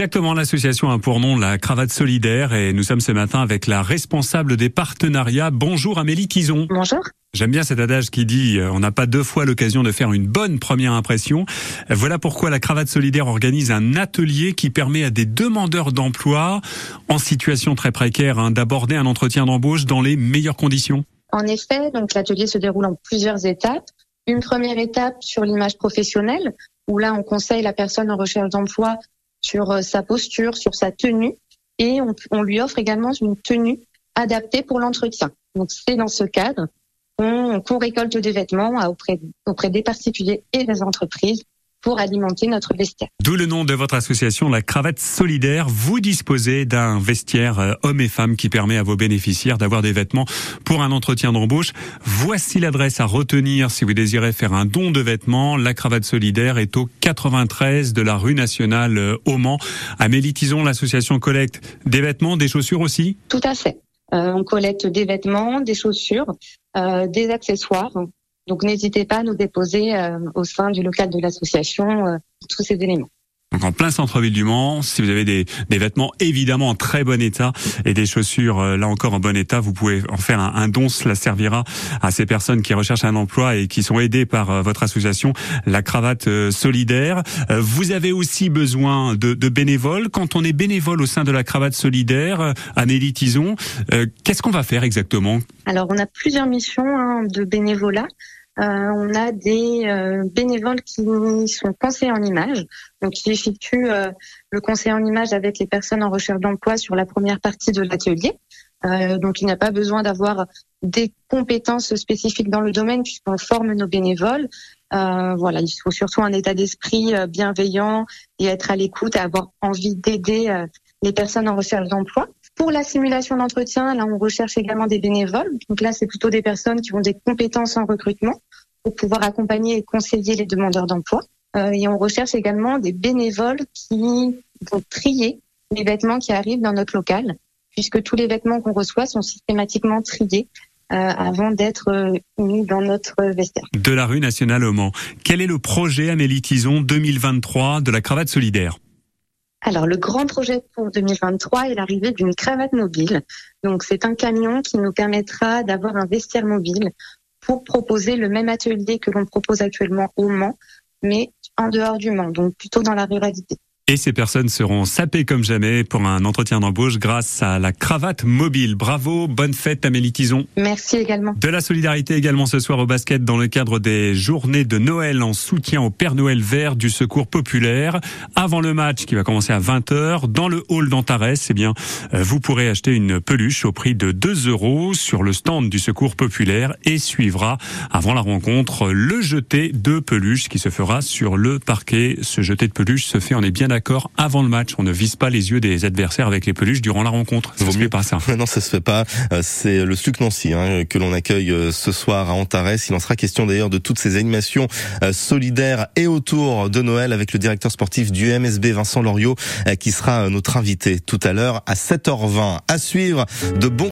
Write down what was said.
Exactement, l'association a pour nom la cravate solidaire et nous sommes ce matin avec la responsable des partenariats. Bonjour Amélie Tison. Bonjour. J'aime bien cet adage qui dit euh, on n'a pas deux fois l'occasion de faire une bonne première impression. Voilà pourquoi la cravate solidaire organise un atelier qui permet à des demandeurs d'emploi en situation très précaire hein, d'aborder un entretien d'embauche dans les meilleures conditions. En effet, donc l'atelier se déroule en plusieurs étapes. Une première étape sur l'image professionnelle où là on conseille la personne en recherche d'emploi sur euh, sa posture, sur sa tenue, et on, lui offre également une tenue adaptée pour l'entretien. Donc c'est dans ce cadre qu'on récolte des vêtements auprès, auprès des particuliers et des entreprises pour alimenter notre vestiaire. D'où le nom de votre association, la Cravate Solidaire. Vous disposez d'un vestiaire euh, hommes et femmes qui permet à vos bénéficiaires d'avoir des vêtements pour un entretien d'embauche. Voici l'adresse à retenir si vous désirez faire un don de vêtements. La Cravate Solidaire est au 93 de la rue nationale euh, au Mans. Amélie Tison, l'association collecte des vêtements, des chaussures aussi? Tout à fait. Euh, on collecte des vêtements, des chaussures, euh, des accessoires donc n'hésitez pas à nous déposer euh, au sein du local de l'association euh, tous ces éléments. Donc en plein centre-ville du Mans, si vous avez des, des, vêtements évidemment en très bon état et des chaussures euh, là encore en bon état, vous pouvez en faire un, un, don. Cela servira à ces personnes qui recherchent un emploi et qui sont aidées par votre association, la cravate solidaire. Vous avez aussi besoin de, de, bénévoles. Quand on est bénévole au sein de la cravate solidaire, Amélie Tison, qu'est-ce qu'on va faire exactement? Alors on a plusieurs missions hein, de bénévolat. Euh, on a des euh, bénévoles qui sont conseillers en images, donc qui effectuent euh, le conseil en images avec les personnes en recherche d'emploi sur la première partie de l'atelier. donc il n'y a pas besoin d'avoir des compétences spécifiques dans le domaine puisqu'on forme nos bénévoles. voilà, il faut surtout un état d'esprit bienveillant et être à l'écoute et avoir envie d'aider les personnes en recherche d'emploi. Pour la simulation d'entretien, là, on recherche également des bénévoles. Donc là, c'est plutôt des personnes qui ont des compétences en recrutement pour pouvoir accompagner et conseiller les demandeurs d'emploi. Euh, et on recherche également des bénévoles qui vont trier les vêtements qui arrivent dans notre local, puisque tous les vêtements qu'on reçoit sont systématiquement triés euh, avant d'être euh, mis dans notre vestiaire. De la rue nationale au Mans. Quel est le projet Amélie Tison 2023 de la cravate solidaire? Alors, le grand projet pour 2023 est l'arrivée d'une cravate mobile. Donc, c'est un camion qui nous permettra d'avoir un vestiaire mobile pour proposer le même atelier que l'on propose actuellement au Mans, mais en dehors du Mans, donc plutôt dans la ruralité. Et ces personnes seront sapées comme jamais pour un entretien d'embauche grâce à la cravate mobile. Bravo, bonne fête Amélie Tison. Merci également. De la solidarité également ce soir au basket dans le cadre des journées de Noël en soutien au Père Noël vert du Secours populaire. Avant le match qui va commencer à 20h dans le hall d'Antares, eh bien, euh, vous pourrez acheter une peluche au prix de 2 euros sur le stand du Secours populaire et suivra avant la rencontre le jeté de peluche qui se fera sur le parquet. Ce jeté de peluche se fait, on est bien d'accord d'accord avant le match. On ne vise pas les yeux des adversaires avec les peluches durant la rencontre. Ça se fait pas ça. non, ça se fait pas. Euh, c'est le SLUC Nancy hein, que l'on accueille euh, ce soir à Antares. Il en sera question d'ailleurs de toutes ces animations euh, solidaires et autour de Noël avec le directeur sportif du MSB Vincent Loriot qui sera notre invité tout à l'heure à 7h20. À suivre de bons